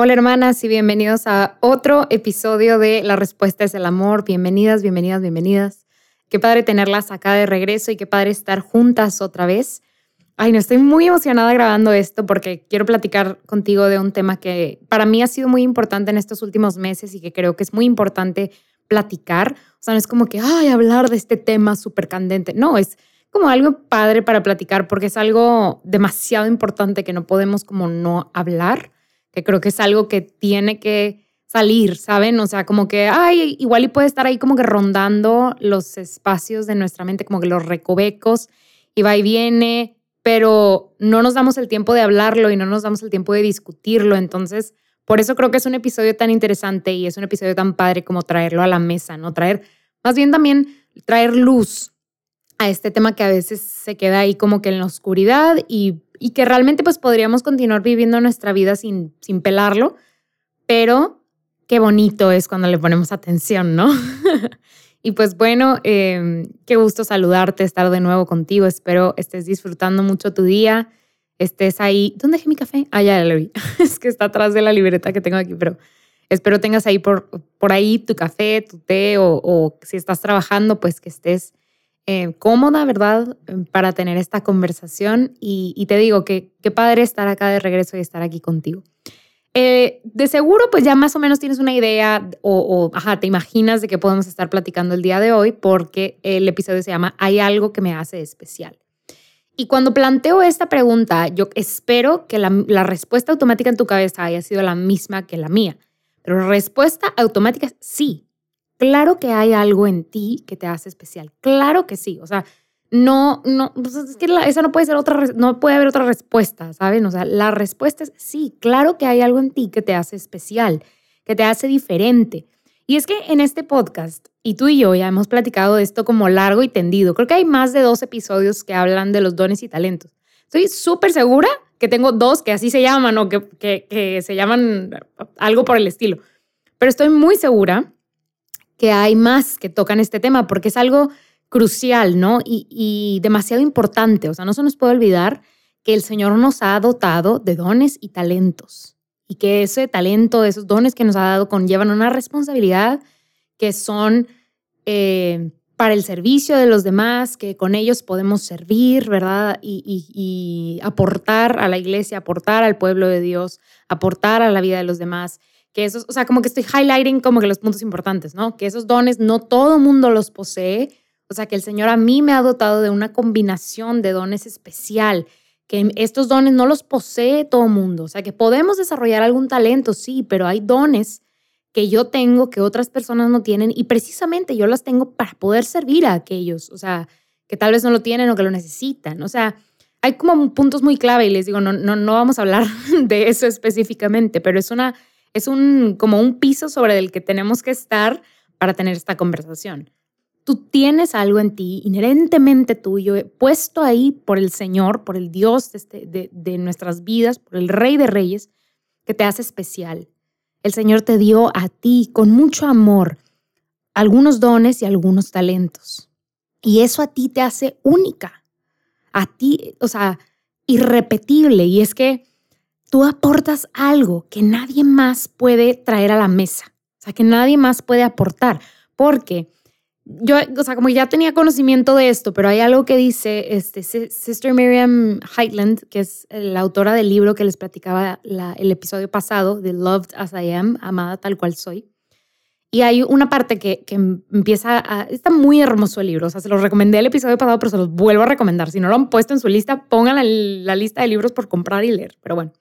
Hola hermanas y bienvenidos a otro episodio de La Respuesta es el Amor. Bienvenidas, bienvenidas, bienvenidas. Qué padre tenerlas acá de regreso y qué padre estar juntas otra vez. Ay, no, estoy muy emocionada grabando esto porque quiero platicar contigo de un tema que para mí ha sido muy importante en estos últimos meses y que creo que es muy importante platicar. O sea, no es como que, ay, hablar de este tema súper candente. No, es como algo padre para platicar porque es algo demasiado importante que no podemos como no hablar que creo que es algo que tiene que salir, ¿saben? O sea, como que, ay, igual y puede estar ahí como que rondando los espacios de nuestra mente, como que los recovecos, y va y viene, pero no nos damos el tiempo de hablarlo y no nos damos el tiempo de discutirlo. Entonces, por eso creo que es un episodio tan interesante y es un episodio tan padre como traerlo a la mesa, ¿no? Traer, más bien también traer luz a este tema que a veces se queda ahí como que en la oscuridad y y que realmente pues podríamos continuar viviendo nuestra vida sin, sin pelarlo, pero qué bonito es cuando le ponemos atención, ¿no? y pues bueno, em, qué gusto saludarte, estar de nuevo contigo, espero estés disfrutando mucho tu día, estés ahí. ¿Dónde dejé mi café? Ah, ya lo vi, es que está atrás de la libreta que tengo aquí, pero espero tengas ahí por, por ahí tu café, tu té o si estás trabajando, pues que estés eh, cómoda, ¿verdad? Para tener esta conversación y, te digo que qué padre estar acá de regreso y estar aquí contigo. Eh, de seguro, pues ya más o menos tienes una idea o, ajá, te imaginas de qué podemos estar platicando el día de hoy porque el episodio se llama Hay algo que me hace especial. Y cuando planteo esta pregunta, yo espero que la, la respuesta automática en tu cabeza haya sido la misma que la mía. Pero respuesta automática sí. Claro que hay algo en ti que te hace especial. Claro que sí. O sea, no, no, pues, es que esa no puede ser otra, no puede haber otra respuesta, ¿saben? O sea, la respuesta es sí, claro que hay algo en ti que te hace especial, que te hace diferente. Y es que en este podcast, y tú y yo ya hemos platicado de esto como largo y tendido, creo que hay más de dos episodios que hablan de los dones y talentos. Estoy súper segura que tengo dos que así se llaman o que, que, que se llaman algo por el estilo. Pero estoy muy segura que hay más que tocan este tema porque es algo crucial, ¿no? Y, demasiado importante. O sea, no se nos puede olvidar que el Señor nos ha dotado de dones y talentos y que ese talento, esos dones que nos ha dado conllevan una responsabilidad que son eh, para el servicio de los demás, que con ellos podemos servir, ¿verdad? y aportar a la iglesia, aportar al pueblo de Dios, aportar a la vida de los demás que esos, o sea, como que estoy highlighting como que los puntos importantes, ¿no? Que esos dones no todo mundo los posee, o sea, que el Señor a mí me ha dotado de una combinación de dones especial, que estos dones no los posee todo mundo, o sea, que podemos desarrollar algún talento, sí, pero hay dones que yo tengo que otras personas no tienen y precisamente yo las tengo para poder servir a aquellos, o sea, que tal vez no lo tienen o que lo necesitan, o sea, hay como puntos muy clave y les digo, no, no, no vamos a hablar de eso específicamente, pero es una es un, como un piso sobre el que tenemos que estar para tener esta conversación. Tú tienes algo en ti inherentemente tuyo, puesto ahí por el Señor, por el Dios de, este, de, de nuestras vidas, por el Rey de Reyes, que te hace especial. El Señor te dio a ti con mucho amor algunos dones y algunos talentos. Y eso a ti te hace única, a ti, o sea, irrepetible. Y es que tú aportas algo que nadie más puede traer a la mesa, o sea, que nadie más puede aportar, porque yo, o sea, como ya tenía conocimiento de esto, pero hay algo que dice este, Sister Miriam Heitland, que es la autora del libro que les platicaba el episodio pasado, de Loved as I Am, Amada tal cual soy. Y hay una parte que, que empieza a... Está muy hermoso el libro, o sea, se los recomendé el episodio pasado, pero se los vuelvo a recomendar. Si no lo han puesto en su lista, pongan la, la lista de libros por comprar y leer. Pero bueno,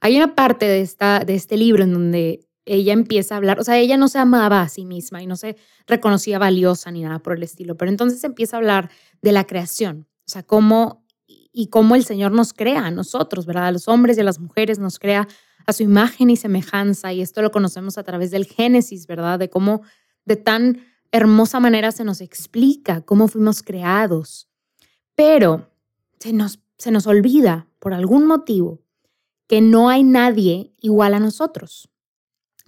hay una parte de, esta, de este libro en donde ella empieza a hablar, o sea, ella no se amaba a sí misma y no se reconocía valiosa ni nada por el estilo, pero entonces empieza a hablar de la creación, o sea, cómo y cómo el Señor nos crea a nosotros, ¿verdad? A los hombres y a las mujeres nos crea a su imagen y semejanza y esto lo conocemos a través del Génesis, ¿verdad? De cómo de tan hermosa manera se nos explica cómo fuimos creados. Pero se nos, se nos olvida por algún motivo que no hay nadie igual a nosotros.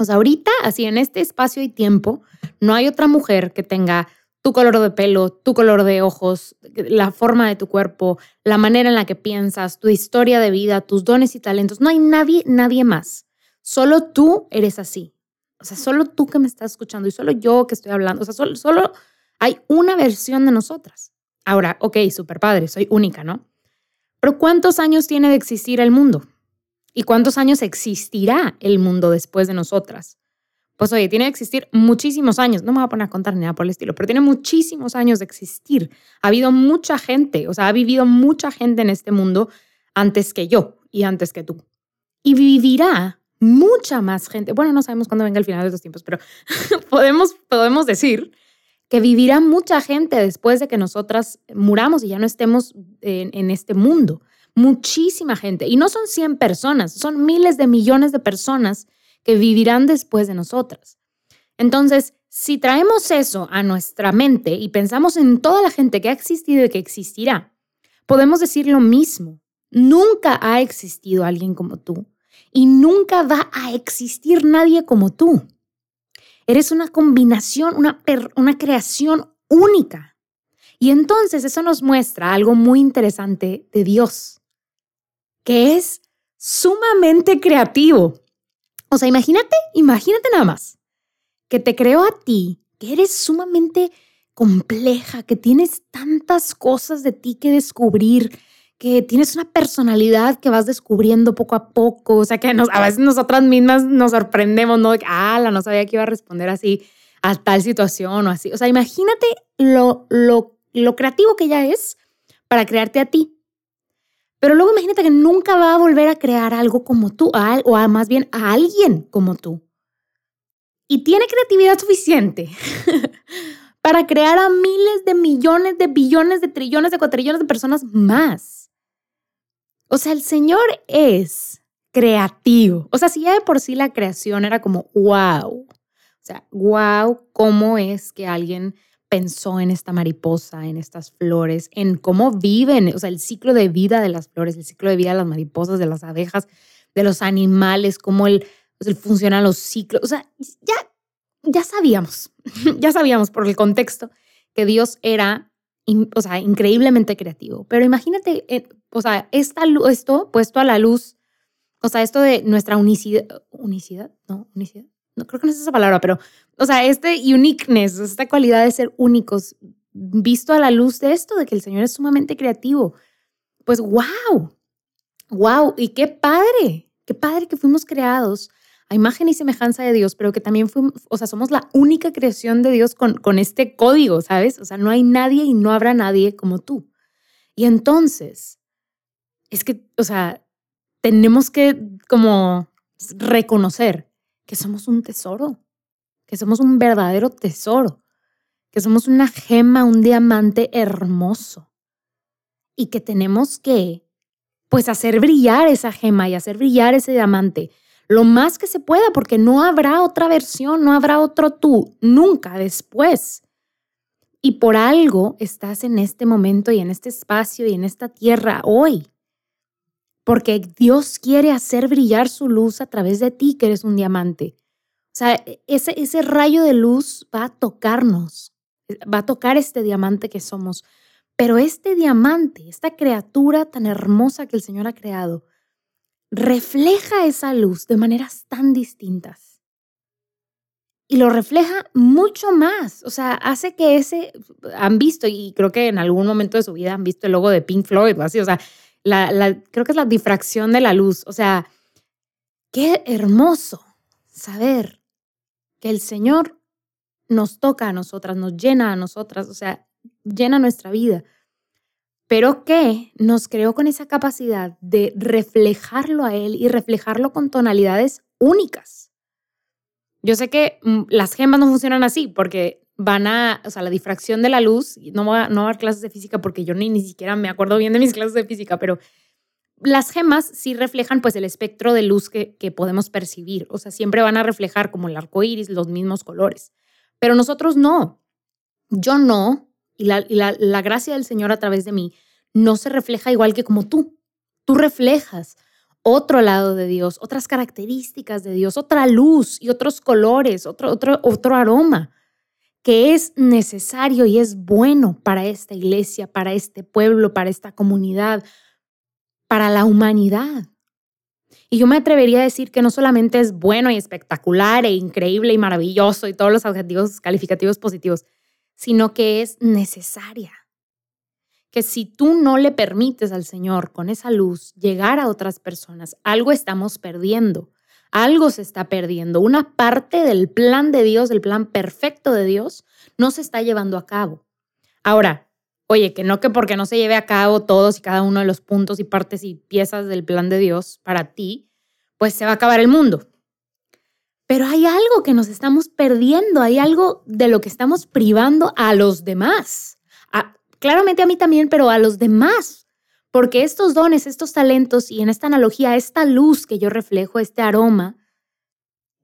O sea, ahorita, así en este espacio y tiempo, no hay otra mujer que tenga tu color de pelo, tu color de ojos, la forma de tu cuerpo, la manera en la que piensas, tu historia de vida, tus dones y talentos. No hay nadie, nadie más. Solo tú eres así. O sea, solo tú que me estás escuchando y solo yo que estoy hablando. O sea, solo, hay una versión de nosotras. Ahora, ok, super padre, soy única, ¿no? Pero ¿cuántos años tiene de existir el mundo? ¿Y cuántos años existirá el mundo después de nosotras? Pues oye, tiene que existir muchísimos años, no me voy a poner a contar nada por el estilo, pero tiene muchísimos años de existir. Ha habido mucha gente, o sea, ha vivido mucha gente en este mundo antes que yo y antes que tú. Y vivirá mucha más gente. Bueno, no sabemos cuándo venga el final de los tiempos, pero podemos, podemos decir que vivirá mucha gente después de que nosotras muramos y ya no estemos en este mundo muchísima gente. Y no son 100 personas, son miles de millones de personas que vivirán después de nosotras. Entonces, si traemos eso a nuestra mente y pensamos en toda la gente que ha existido y que existirá, podemos decir lo mismo. Nunca ha existido alguien como tú y nunca va a existir nadie como tú. Eres una combinación, una, una creación única. Y entonces eso nos muestra algo muy interesante de Dios que es sumamente creativo. O sea, imagínate, imagínate nada más, que te creo a ti, que eres sumamente compleja, que tienes tantas cosas de ti que descubrir, que tienes una personalidad que vas descubriendo poco a poco, o sea, que a veces nosotras mismas nos sorprendemos, ¿no? Ah, la no sabía que iba a responder así a tal situación o así. O sea, imagínate lo, lo, lo creativo que ella es para crearte a ti. Pero luego imagínate que nunca va a volver a crear algo como tú, o a, más bien a alguien como tú. Y tiene creatividad suficiente para crear a miles de millones de billones de trillones de cuatrillones de personas más. O sea, el Señor es creativo. O sea, si ya de por sí la creación era como, wow. O sea, wow, cómo es que alguien pensó en esta mariposa, en estas flores, en cómo viven, o sea, el ciclo de vida de las flores, el ciclo de vida de las mariposas, de las abejas, de los animales, cómo el, pues, funcionan los ciclos. O sea, ya, ya sabíamos, ya sabíamos por el contexto que Dios era, o sea, increíblemente creativo. Pero imagínate, eh, o sea, esta, esto puesto a la luz, o sea, esto de nuestra unicidad, unicidad, no, unicidad, no creo que no es esa palabra, pero, o sea, este uniqueness, esta cualidad de ser únicos, visto a la luz de esto, de que el Señor es sumamente creativo, pues wow, wow, y qué padre, qué padre que fuimos creados a imagen y semejanza de Dios, pero que también fuimos, o sea, somos la única creación de Dios con, con este código, ¿sabes? O sea, no hay nadie y no habrá nadie como tú. Y entonces, es que, o sea, tenemos que como reconocer que somos un tesoro, que somos un verdadero tesoro, que somos una gema, un diamante hermoso y que tenemos que, pues, hacer brillar esa gema y hacer brillar ese diamante lo más que se pueda, porque no habrá otra versión, no habrá otro tú, nunca después. Y por algo estás en este momento y en este espacio y en esta tierra hoy porque Dios quiere hacer brillar su luz a través de ti, que eres un diamante. O sea, e, ese, ese rayo de luz va a tocarnos, va a tocar este diamante que somos. Pero este diamante, esta criatura tan hermosa que el Señor ha creado, refleja esa luz de maneras tan distintas. Y lo refleja mucho más. O sea, hace que ese, han visto, y creo que en algún momento de su vida han visto el logo de Pink Floyd o así, o sea, la, creo que es la difracción de la luz. O sea, qué hermoso saber que el Señor nos toca a nosotras, nos llena a nosotras, o sea, llena nuestra vida. Pero que nos creó con esa capacidad de reflejarlo a Él y reflejarlo con tonalidades únicas. Yo sé que mm, las gemas no funcionan así porque van a, o sea, la difracción de la luz, no voy a, no dar clases de física porque yo ni, ni siquiera me acuerdo bien de mis clases de física, pero las gemas sí reflejan pues el espectro de luz que, que podemos percibir, o sea, siempre van a reflejar como el arco iris los mismos colores, pero nosotros no. Yo no, y, la, la, la gracia del Señor a través de mí no se refleja igual que como tú. Tú reflejas otro lado de Dios, otras características de Dios, otra luz y otros colores, otro, otro, otro aroma que es necesario y es bueno para esta iglesia, para este pueblo, para esta comunidad, para la humanidad. Y yo me atrevería a decir que no solamente es bueno y espectacular e increíble y maravilloso y todos los adjetivos calificativos positivos, sino que es necesaria. Que si tú no le permites al Señor con esa luz llegar a otras personas, algo estamos perdiendo, algo se está perdiendo. Una parte del plan de Dios, del plan perfecto de Dios, no se está llevando a cabo. Ahora, Oye, que no que porque no se lleve a cabo todos y cada uno de los puntos y partes y piezas del plan de Dios para ti, pues se va a acabar el mundo. Pero hay algo que nos estamos perdiendo, hay algo de lo que estamos privando a los demás. claramente a mí también, pero a los demás. Porque estos dones, estos talentos y en esta analogía, esta luz que yo reflejo, este aroma,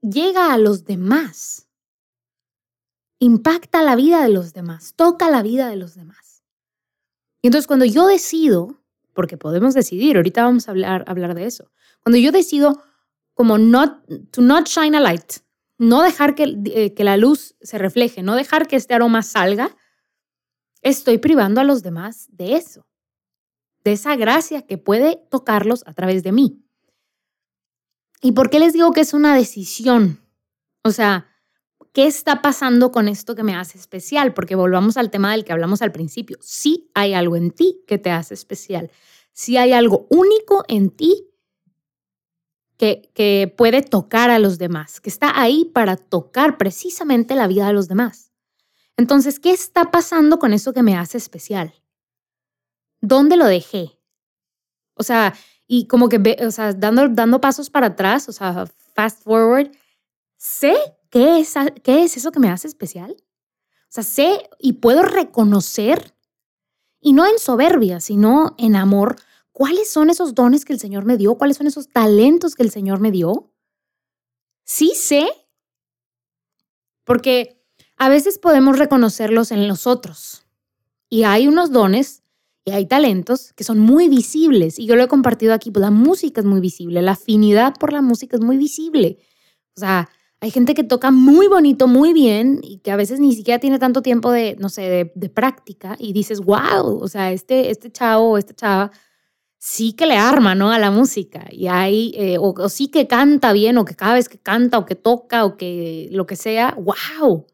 llega a los demás. Impacta la vida de los demás, toca la vida de los demás. Y entonces cuando yo decido, porque podemos decidir, ahorita vamos a hablar, hablar de eso, cuando yo decido como not, to not shine a light, no dejar que, eh, que la luz se refleje, no dejar que este aroma salga, estoy privando a los demás de eso, de esa gracia que puede tocarlos a través de mí. ¿Y por qué les digo que es una decisión? O sea, ¿qué está pasando con esto que me hace especial? Porque volvamos al tema del que hablamos al principio. Sí hay algo en ti que te hace especial. Sí hay algo único en ti que, que puede tocar a los demás, que está ahí para tocar precisamente la vida de los demás. Entonces, ¿qué está pasando con eso que me hace especial? ¿Dónde lo dejé? O sea, y como que, o sea, dando, dando pasos para atrás, o sea, fast forward, sé ¿qué es, ¿qué es eso que me hace especial? O sea, sé y puedo reconocer, y no en soberbia, sino en amor, cuáles son esos dones que el Señor me dio, cuáles son esos talentos que el Señor me dio. Sí sé, porque a veces podemos reconocerlos en los otros. Y hay unos dones y hay talentos que son muy visibles. Y yo lo he compartido aquí, pues la música es muy visible, la afinidad por la música es muy visible. O sea, hay gente que toca muy bonito, muy bien y que a veces ni siquiera tiene tanto tiempo de, no sé, de, práctica y dices, wow, o sea, este, este chavo o esta chava sí que le arma, ¿no? A la música y hay, eh, o, sí que canta bien o que cada vez que canta o que toca o que lo que sea, wow,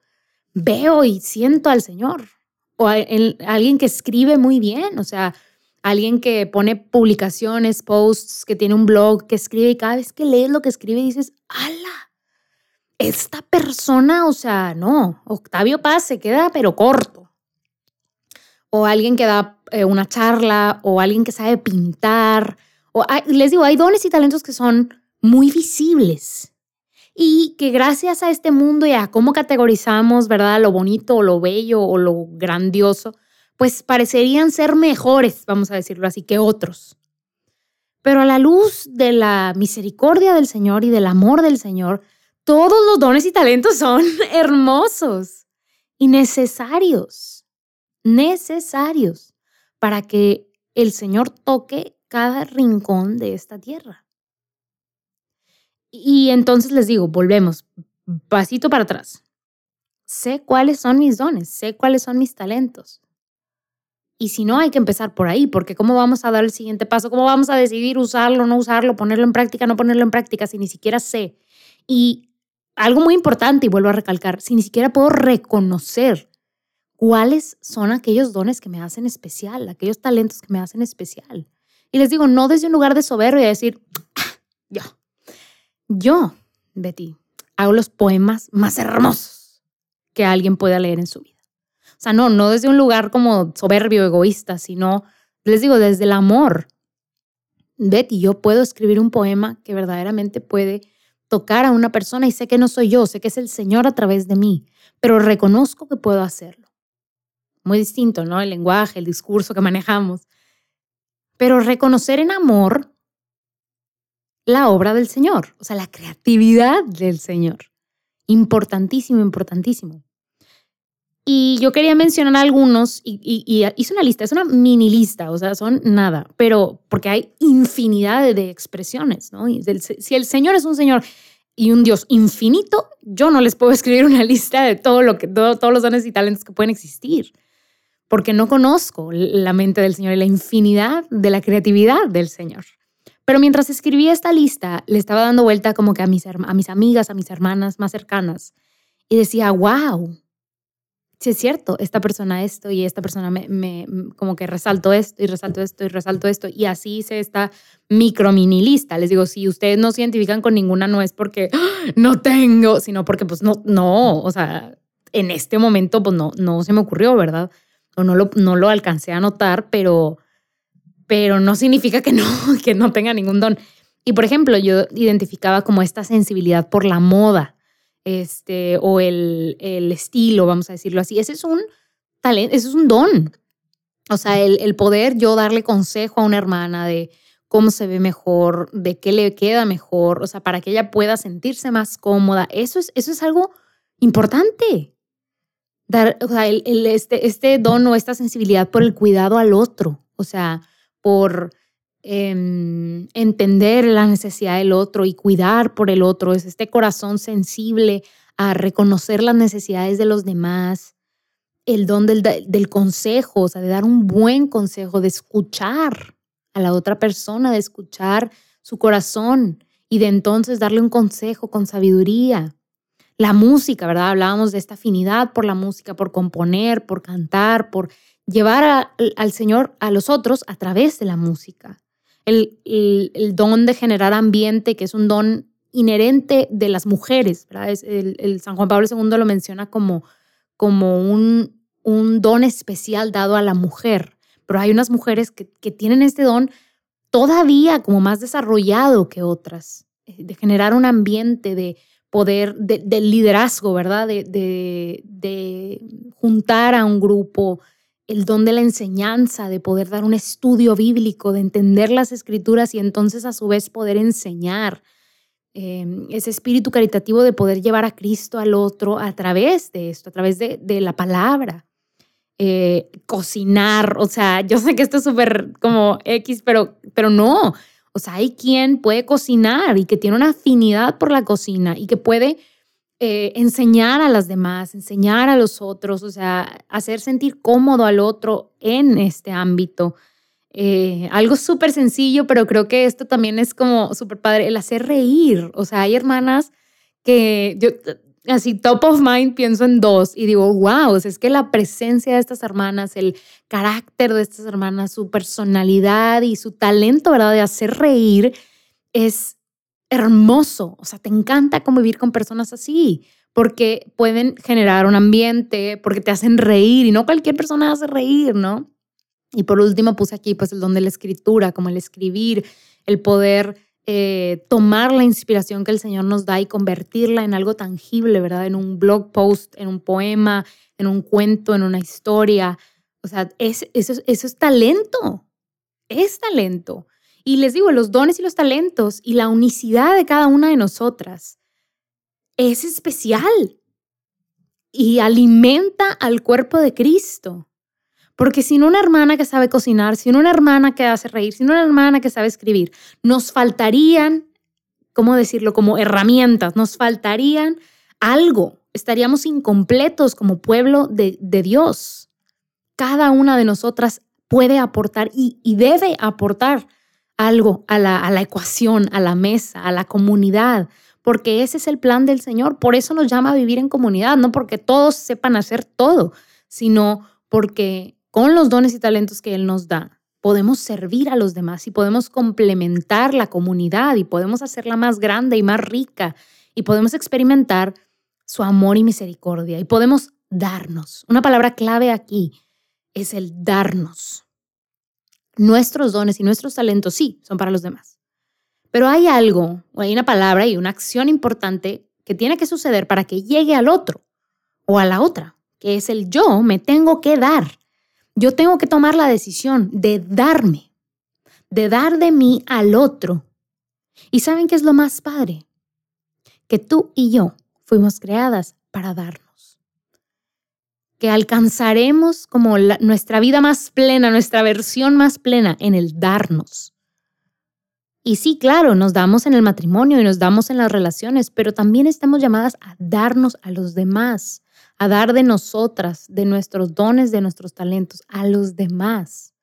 veo y siento al Señor. O alguien que escribe muy bien, o sea, alguien que pone publicaciones, posts, que tiene un blog, que escribe y cada vez que lees lo que escribe dices, ¡ala! esta persona, o sea, no, Octavio Paz se queda pero corto. O alguien que da eh, una charla, o alguien que sabe pintar. O les digo, hay dones y talentos que son muy visibles y que gracias a este mundo y a cómo categorizamos, ¿verdad? Lo bonito o lo bello o lo grandioso, pues parecerían ser mejores, vamos a decirlo así, que otros. Pero a la luz de la misericordia del Señor y del amor del Señor, todos los dones y talentos son hermosos y necesarios, necesarios para que el Señor toque cada rincón de esta tierra. Y entonces les digo, volvemos, pasito para atrás. Sé cuáles son mis dones, sé cuáles son mis talentos. Y si no, hay que empezar por ahí, porque ¿cómo vamos a dar el siguiente paso? ¿Cómo vamos a decidir usarlo, no usarlo, ponerlo en práctica, no ponerlo en práctica, si ni siquiera sé? Y algo muy importante y vuelvo a recalcar, si ni siquiera puedo reconocer cuáles son aquellos dones que me hacen especial, aquellos talentos que me hacen especial. Y les digo, no desde un lugar de soberbia, decir, ah, yo, yo, Betty, hago los poemas más hermosos que alguien pueda leer en su vida. O sea, no, no desde un lugar como soberbio, egoísta, sino, les digo, desde el amor. Betty, yo puedo escribir un poema que verdaderamente puede tocar a una persona y sé que no soy yo, sé que es el Señor a través de mí, pero reconozco que puedo hacerlo. Muy distinto, ¿no? El lenguaje, el discurso que manejamos. Pero reconocer en amor la obra del Señor, o sea, la creatividad del Señor. Importantísimo, importantísimo. Y yo quería mencionar algunos y, hice una lista, es una mini lista, o sea, son nada, pero porque hay infinidad de, expresiones, ¿no? si el Señor es un Señor y un Dios infinito, yo no les puedo escribir una lista de todo lo que, todos los dones y talentos que pueden existir, porque no conozco la mente del Señor y la infinidad de la creatividad del Señor. Pero mientras escribía esta lista, le estaba dando vuelta como que a mis, a mis amigas, a mis hermanas más cercanas, y decía, wow, sí es cierto, esta persona esto y esta persona me, como que resalto esto y resalto esto y resalto esto y así hice esta micro mini lista. Les digo, si ustedes no se identifican con ninguna no es porque ¡Ah! no tengo, sino porque pues no, no, o sea, en este momento pues no, no se me ocurrió, ¿verdad? O no lo, no lo alcancé a notar, pero, pero no significa que no, que no tenga ningún don. Y por ejemplo, yo identificaba como esta sensibilidad por la moda este, o el, el estilo, vamos a decirlo así. Ese es un talento, ese es un don. O sea, el, el poder yo darle consejo a una hermana de cómo se ve mejor, de qué le queda mejor, o sea, para que ella pueda sentirse más cómoda. Eso es, eso es algo importante. Dar, o sea, el, el, este, este don o esta sensibilidad por el cuidado al otro, o sea, por Em, entender la necesidad del otro y cuidar por el otro, es este corazón sensible a reconocer las necesidades de los demás, el don del, del consejo, o sea, de dar un buen consejo, de escuchar a la otra persona, de escuchar su corazón y de entonces darle un consejo con sabiduría. La música, ¿verdad? Hablábamos de esta afinidad por la música, por componer, por cantar, por llevar al Señor a los otros a través de la música el, el, don de generar ambiente, que es un don inherente de las mujeres, ¿verdad? Es el, San Juan Pablo II lo menciona como, como un, un don especial dado a la mujer, pero hay unas mujeres que, que tienen este don todavía como más desarrollado que otras, eh, de generar un ambiente, de poder, de, de liderazgo, ¿verdad? De, de, de, juntar a un grupo, el don de la enseñanza, de poder dar un estudio bíblico, de entender las escrituras y entonces a su vez poder enseñar. Em, ese espíritu caritativo de poder llevar a Cristo al otro a través de esto, a través de, la palabra. Eh, cocinar, o sea, yo sé que esto es súper como X, pero, pero no. O sea, hay quien puede cocinar y que tiene una afinidad por la cocina y que puede eh, enseñar a las demás, enseñar a los otros, o sea, hacer sentir cómodo al otro en este ámbito. Eh, algo súper sencillo, pero creo que esto también es como súper padre, el hacer reír. O sea, hay hermanas que yo así top of mind pienso en dos y digo, wow, es que la presencia de estas hermanas, el carácter de estas hermanas, su personalidad y su talento, ¿verdad? De hacer reír es hermoso. O sea, te encanta convivir con personas así, porque pueden generar un ambiente, porque te hacen reír y no cualquier persona hace reír, ¿no? Y por último puse aquí pues el don de la escritura, como el escribir, el poder eh, tomar la inspiración que el Señor nos da y convertirla en algo tangible, ¿verdad? En un blog post, en un poema, en un cuento, en una historia. O sea, es, eso, eso es talento, es talento. Y les digo, los dones y los talentos y la unicidad de cada una de nosotras es especial y alimenta al cuerpo de Cristo. Porque sin una hermana que sabe cocinar, sin una hermana que hace reír, sin una hermana que sabe escribir, nos faltarían, ¿cómo decirlo? Como herramientas, nos faltarían algo. Estaríamos incompletos como pueblo de, Dios. Cada una de nosotras puede aportar y, debe aportar algo a la, a la ecuación, a la mesa, a la comunidad, porque ese es el plan del Señor. Por eso nos llama a vivir en comunidad, no porque todos sepan hacer todo, sino porque con los dones y talentos que Él nos da, podemos servir a los demás y podemos complementar la comunidad y podemos hacerla más grande y más rica y podemos experimentar su amor y misericordia y podemos darnos. Una palabra clave aquí es el darnos. Nuestros dones y nuestros talentos sí son para los demás. Pero hay algo, o hay una palabra y una acción importante que tiene que suceder para que llegue al otro o a la otra, que es el yo me tengo que dar. Yo tengo que tomar la decisión de darme, de dar de mí al otro. ¿Y saben qué es lo más padre? Que tú y yo fuimos creadas para darnos. Que alcanzaremos como nuestra vida más plena, nuestra versión más plena en el darnos. Y sí, claro, nos damos en el matrimonio y nos damos en las relaciones, pero también estamos llamadas a darnos a los demás, a dar de nosotras, de nuestros dones, de nuestros talentos, a los demás.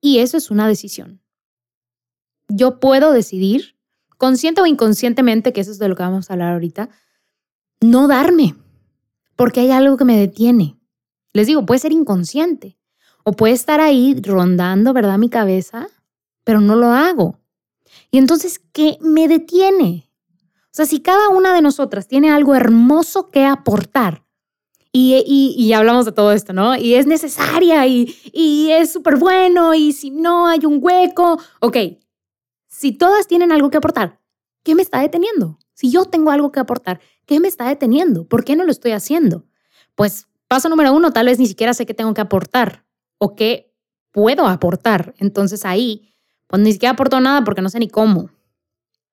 Y eso es una decisión. Yo puedo decidir, consciente o inconscientemente, que eso es de lo que vamos a hablar ahorita, no darme, porque hay algo que me detiene. Les digo, puede ser inconsciente o puede estar ahí rondando, ¿verdad? Mi cabeza, pero no lo hago. Y entonces, ¿qué me detiene? O sea, si cada una de nosotras tiene algo hermoso que aportar, y, y, hablamos de todo esto, ¿no? Y es necesaria y, y es súper bueno y si no hay un hueco, ok, si todas tienen algo que aportar, ¿qué me está deteniendo? Si yo tengo algo que aportar, ¿qué me está deteniendo? ¿Por qué no lo estoy haciendo? Pues paso número uno, tal vez ni siquiera sé qué tengo que aportar o qué puedo aportar. Entonces ahí, pues ni siquiera aporto nada porque no sé ni cómo.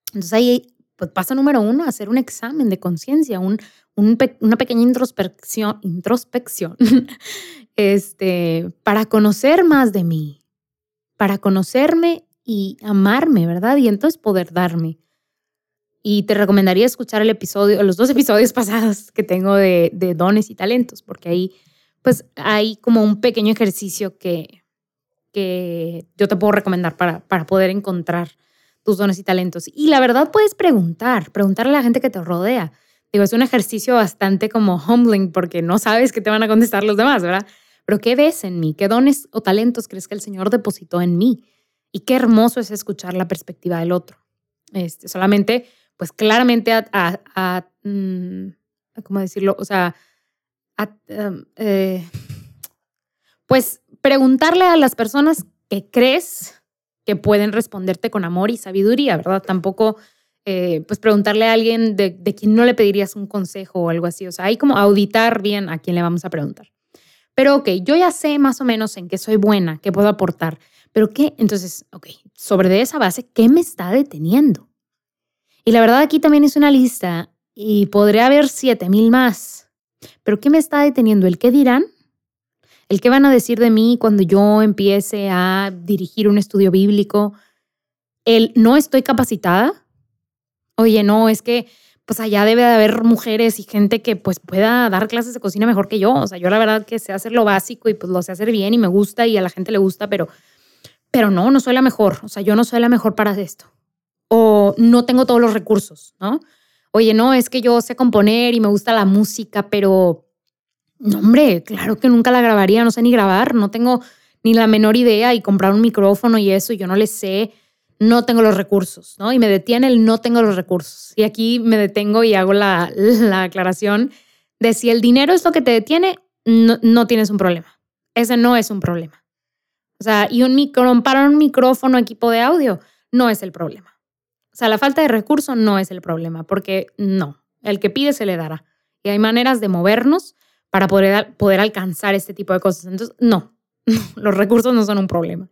Entonces ahí, pues paso número uno, hacer un examen de conciencia, un, una pequeña introspección, introspección este, para conocer más de mí, para conocerme y amarme, ¿verdad? Y entonces poder darme. Y te recomendaría escuchar el episodio, los dos episodios pasados que tengo de, dones y talentos, porque ahí pues hay como un pequeño ejercicio que, que yo te puedo recomendar para, para poder encontrar tus dones y talentos. Y la verdad puedes preguntar, preguntarle a la gente que te rodea. Digo, es un ejercicio bastante como humbling porque no sabes qué te van a contestar los demás, ¿verdad? Pero ¿qué ves en mí? ¿Qué dones o talentos crees que el Señor depositó en mí? Y qué hermoso es escuchar la perspectiva del otro. Este, solamente pues claramente a, mm, ¿cómo decirlo? O sea, em, eh, pues preguntarle a las personas que crees que pueden responderte con amor y sabiduría, ¿verdad? Tampoco, eh, pues preguntarle a alguien de, de, quien no le pedirías un consejo o algo así. O sea, hay como auditar bien a quién le vamos a preguntar. Pero ok, yo ya sé más o menos en qué soy buena, qué puedo aportar, pero qué, entonces, ok, sobre esa base, ¿qué me está deteniendo? Y la verdad aquí también es una lista y podría haber siete mil más. Pero ¿qué me está deteniendo? ¿El qué dirán? ¿El qué van a decir de mí cuando yo empiece a dirigir un estudio bíblico? ¿El no estoy capacitada? Oye, no, es que pues allá debe de haber mujeres y gente que pues pueda dar clases de cocina mejor que yo. O sea, yo la verdad que sé hacer lo básico y pues lo sé hacer bien y me gusta y a la gente le gusta, pero, pero no, no soy la mejor. O sea, yo no soy la mejor para esto o no tengo todos los recursos, ¿no? Oye, no, es que yo sé componer y me gusta la música, pero, no, hombre, claro que nunca la grabaría, no sé ni grabar, no tengo ni la menor idea y comprar un micrófono y eso, yo no le sé, no tengo los recursos, ¿no? Y me detiene el no tengo los recursos. Y aquí me detengo y hago la, la aclaración de si el dinero es lo que te detiene, no, no tienes un problema. Ese no es un problema. O sea, y un micro, para un micrófono, equipo de audio, no es el problema. O sea, la falta de recursos no es el problema, porque no, el que pide se le dará. Y hay maneras de movernos para poder, poder alcanzar este tipo de cosas. Entonces, no, los recursos no son un problema.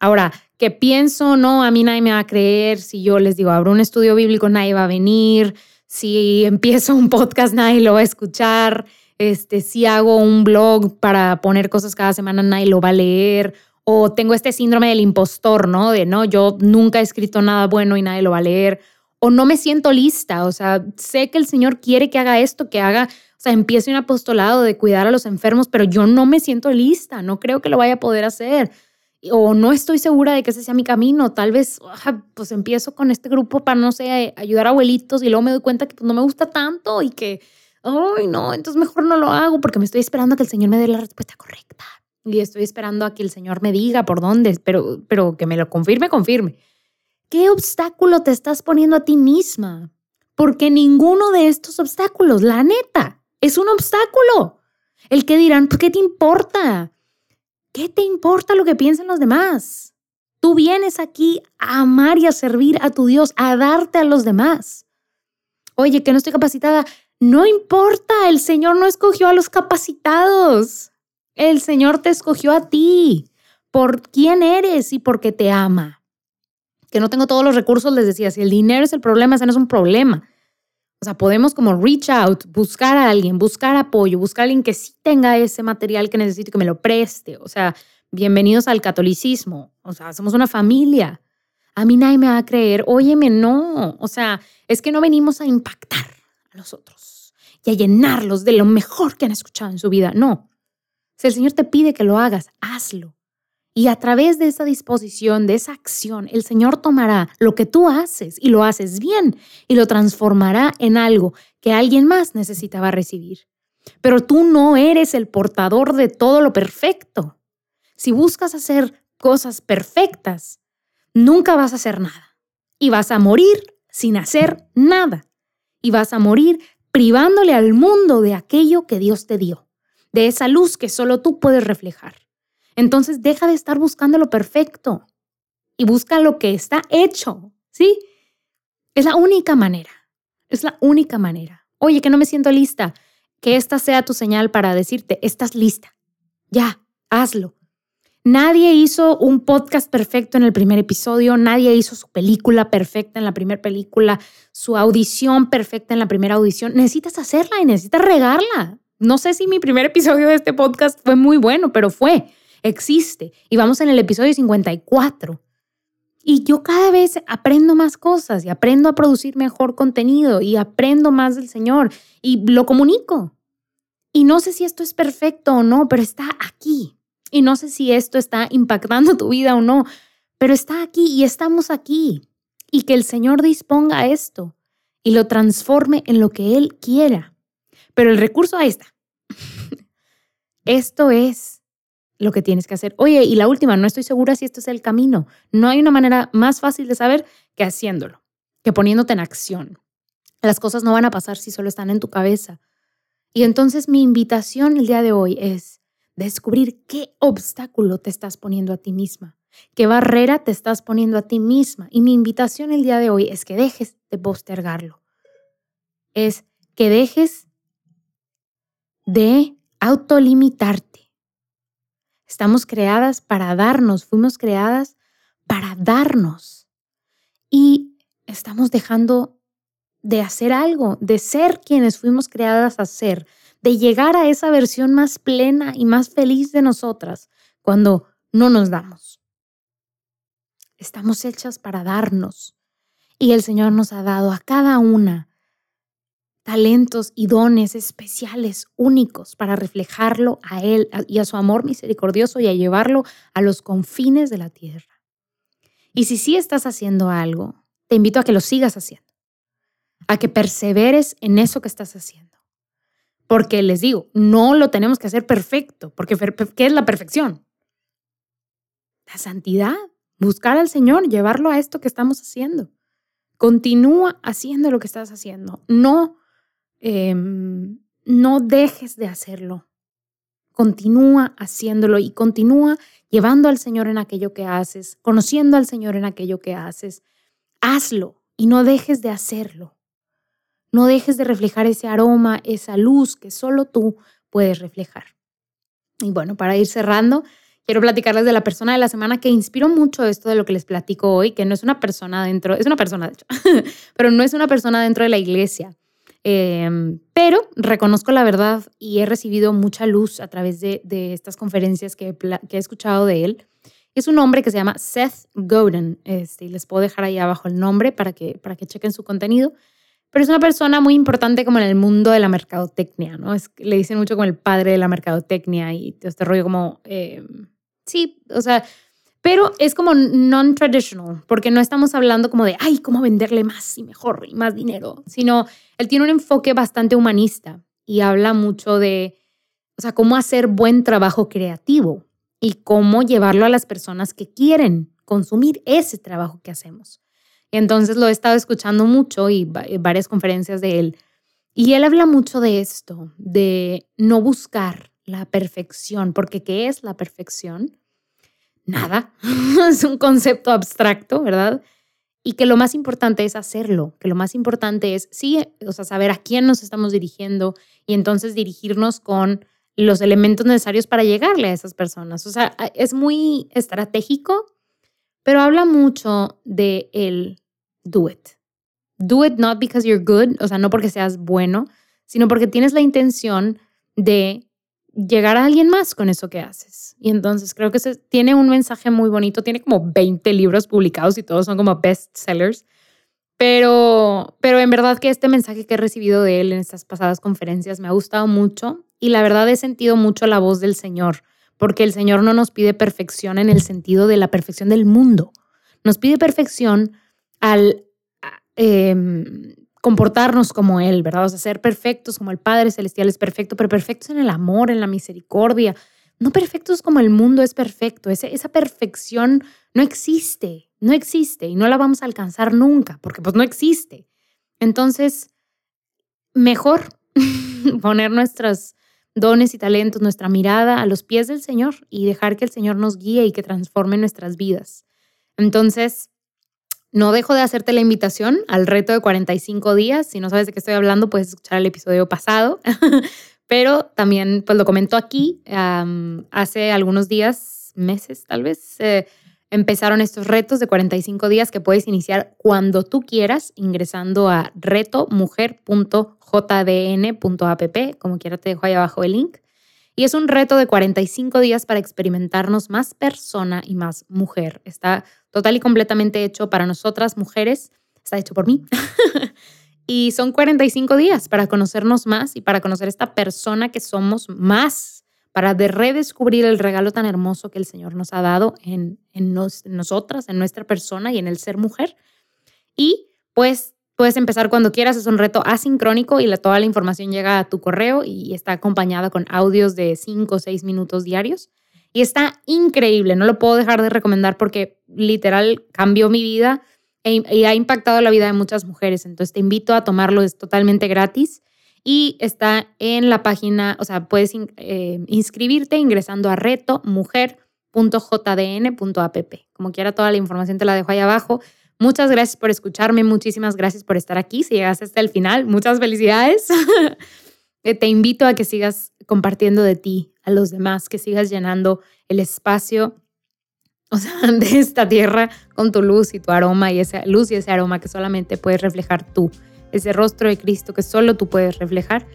Ahora, que pienso, no, a mí nadie me va a creer. Si yo les digo, abro un estudio bíblico, nadie va a venir. Si empiezo un podcast, nadie lo va a escuchar. Este, si hago un blog para poner cosas cada semana, nadie lo va a leer o tengo este síndrome del impostor, ¿no? De no, yo nunca he escrito nada bueno y nadie lo va a leer, o no me siento lista, o sea, sé que el Señor quiere que haga esto, que haga, o sea, empiece un apostolado de cuidar a los enfermos, pero yo no me siento lista, no creo que lo vaya a poder hacer. O no estoy segura de que ese sea mi camino. Tal vez, pues empiezo con este grupo para, no sé, ayudar a abuelitos y luego me doy cuenta que pues, no me gusta tanto y que, ay, no, entonces mejor no lo hago porque me estoy esperando a que el Señor me dé la respuesta correcta y estoy esperando a que el Señor me diga por dónde, pero, pero que me lo confirme, confirme. ¿Qué obstáculo te estás poniendo a ti misma? Porque ninguno de estos obstáculos, la neta, es un obstáculo. El que dirán, ¿por qué te importa? ¿Qué te importa lo que piensen los demás? Tú vienes aquí a amar y a servir a tu Dios, a darte a los demás. Oye, que no estoy capacitada. No importa, el Señor no escogió a los capacitados. El Señor te escogió a ti por quién eres y porque te ama. Que no tengo todos los recursos, les decía, si el dinero es el problema, ese no es un problema. O sea, podemos como reach out, buscar a alguien, buscar apoyo, buscar a alguien que sí tenga ese material que necesito y que me lo preste. O sea, bienvenidos al catolicismo. O sea, somos una familia. A mí nadie me va a creer, óyeme, no. O sea, es que no venimos a impactar a los otros y a llenarlos de lo mejor que han escuchado en su vida. No. Si el Señor te pide que lo hagas, hazlo. Y a través de esa disposición, de esa acción, el Señor tomará lo que tú haces y lo haces bien y lo transformará en algo que alguien más necesitaba recibir. Pero tú no eres el portador de todo lo perfecto. Si buscas hacer cosas perfectas, nunca vas a hacer nada. Y vas a morir sin hacer nada. Y vas a morir privándole al mundo de aquello que Dios te dio, de esa luz que solo tú puedes reflejar. Entonces deja de estar buscando lo perfecto y busca lo que está hecho, ¿sí? Es la única manera, es la única manera. Oye, que no me siento lista, que esta sea tu señal para decirte, estás lista. Ya, hazlo. Nadie hizo un podcast perfecto en el primer episodio, nadie hizo su película perfecta en la primera película, su audición perfecta en la primera audición. Necesitas hacerla y necesitas regarla. No sé si mi primer episodio de este podcast fue muy bueno, pero fue existe. Y vamos en el episodio 54. Y yo cada vez aprendo más cosas y aprendo a producir mejor contenido y aprendo más del Señor y lo comunico. Y no sé si esto es perfecto o no, pero está aquí. Y no sé si esto está impactando tu vida o no, pero está aquí y estamos aquí. Y que el Señor disponga esto y lo transforme en lo que Él quiera. Pero el recurso ahí está. esto es lo que tienes que hacer. Oye, y la última, no estoy segura si esto es el camino. No hay una manera más fácil de saber que haciéndolo, que poniéndote en acción. Las cosas no van a pasar si solo están en tu cabeza. Y entonces mi invitación el día de hoy es descubrir qué obstáculo te estás poniendo a ti misma, qué barrera te estás poniendo a ti misma. Y mi invitación el día de hoy es que dejes de postergarlo. Es que dejes de autolimitarte Estamos creadas para darnos, fuimos creadas para darnos. Y estamos dejando de hacer algo, de ser quienes fuimos creadas a ser, de llegar a esa versión más plena y más feliz de nosotras cuando no nos damos. Estamos hechas para darnos y el Señor nos ha dado a cada una talentos y dones especiales, únicos, para reflejarlo a Él y a su amor misericordioso y a llevarlo a los confines de la tierra. Y si sí estás haciendo algo, te invito a que lo sigas haciendo, a que perseveres en eso que estás haciendo. Porque les digo, no lo tenemos que hacer perfecto, porque ¿qué es la perfección? La santidad, buscar al Señor, llevarlo a esto que estamos haciendo. Continúa haciendo lo que estás haciendo. No Em, no dejes de hacerlo. Continúa haciéndolo y continúa llevando al Señor en aquello que haces, conociendo al Señor en aquello que haces. Hazlo y no dejes de hacerlo. No dejes de reflejar ese aroma, esa luz que solo tú puedes reflejar. Y bueno, para ir cerrando, quiero platicarles de la persona de la semana que inspiró mucho esto de lo que les platico hoy, que no es una persona dentro, es una persona de hecho, pero no es una persona dentro de la iglesia. Em, pero reconozco la verdad y he recibido mucha luz a través de, estas conferencias que, he escuchado de él. Es un hombre que se llama Seth Godin. Este, les puedo dejar ahí abajo el nombre para que, para que chequen su contenido. Pero es una persona muy importante como en el mundo de la mercadotecnia, ¿no? Es, le dicen mucho como el padre de la mercadotecnia y este rollo como, em, sí, o sea, pero es como non-traditional, porque no estamos hablando como de, ay, cómo venderle más y mejor y más dinero, sino él tiene un enfoque bastante humanista y habla mucho de, o sea, cómo hacer buen trabajo creativo y cómo llevarlo a las personas que quieren consumir ese trabajo que hacemos. entonces lo he estado escuchando mucho y varias conferencias de él. Y él habla mucho de esto, de no buscar la perfección, porque ¿qué es la perfección? Nada, es un concepto abstracto, ¿verdad? Y que lo más importante es hacerlo, que lo más importante es, sí, o sea, saber a quién nos estamos dirigiendo y entonces dirigirnos con los elementos necesarios para llegarle a esas personas. O sea, es muy estratégico, pero habla mucho de el do it. Do it not because you're good, o sea, no porque seas bueno, sino porque tienes la intención de llegar a alguien más con eso que haces. Y entonces creo que se, tiene un mensaje muy bonito, tiene como 20 libros publicados y todos son como best sellers. Pero, pero en verdad que este mensaje que he recibido de él en estas pasadas conferencias me ha gustado mucho y la verdad he sentido mucho la voz del Señor, porque el Señor no nos pide perfección en el sentido de la perfección del mundo, nos pide perfección al Em, comportarnos como Él, ¿verdad? O sea, ser perfectos como el Padre Celestial es perfecto, pero perfectos en el amor, en la misericordia, no perfectos como el mundo es perfecto. esa perfección no existe, no existe y no la vamos a alcanzar nunca, porque pues no existe. Entonces, mejor poner nuestros dones y talentos, nuestra mirada a los pies del Señor y dejar que el Señor nos guíe y que transforme nuestras vidas. Entonces, no dejo de hacerte la invitación al reto de 45 días. Si no sabes de qué estoy hablando, puedes escuchar el episodio pasado. Pero también, pues lo comento aquí. hace algunos días, meses tal vez, eh, empezaron estos retos de 45 días que puedes iniciar cuando tú quieras ingresando a retomujer.jdn.app. Como quiera, te dejo ahí abajo el link. Y es un reto de 45 días para experimentarnos más persona y más mujer. Está total y completamente hecho para nosotras mujeres. Está hecho por mí. y son 45 días para conocernos más y para conocer esta persona que somos más, para de redescubrir el regalo tan hermoso que el Señor nos ha dado en, en nosotras, en nuestra persona y en el ser mujer. Y pues Puedes empezar cuando quieras, es un reto asincrónico y toda la información llega a tu correo y está acompañada con audios de 5 o 6 minutos diarios. Y está increíble, no lo puedo dejar de recomendar porque literal cambió mi vida e, y ha impactado la vida de muchas mujeres. Entonces te invito a tomarlo, es totalmente gratis y está en la página, o sea, puedes eh, inscribirte ingresando a retomujer.jdn.app. Como quiera, toda la información te la dejo ahí abajo. Muchas gracias por escucharme, muchísimas gracias por estar aquí. Si llegaste hasta el final, muchas felicidades. Eh, te invito a que sigas compartiendo de ti a los demás, que sigas llenando el espacio o sea, de esta tierra con tu luz y tu aroma y esa luz y ese aroma que solamente puedes reflejar tú, ese rostro de Cristo que solo tú puedes reflejar.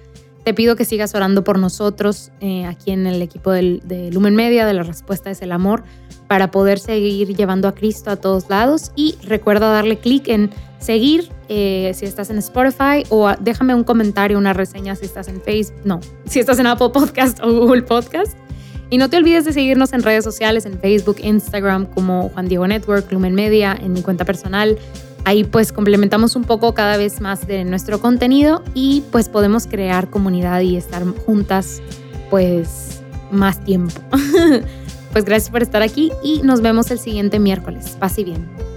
Te pido que sigas orando por nosotros eh, aquí en el equipo de Lumen Media, de la respuesta es el amor, para poder seguir llevando a Cristo a todos lados. Y recuerda darle clic en seguir eh, si estás en Spotify o déjame un comentario, una reseña si estás en Facebook, no, si estás en Apple Podcast o Google Podcast. Y no te olvides de seguirnos en redes sociales, en Facebook, Instagram, como Juan Diego Network, Lumen Media, en mi cuenta personal. Ahí pues complementamos un poco cada vez más de nuestro contenido y pues podemos crear comunidad y estar juntas pues más tiempo. Pues gracias por estar aquí y nos vemos el siguiente miércoles. Paz y bien.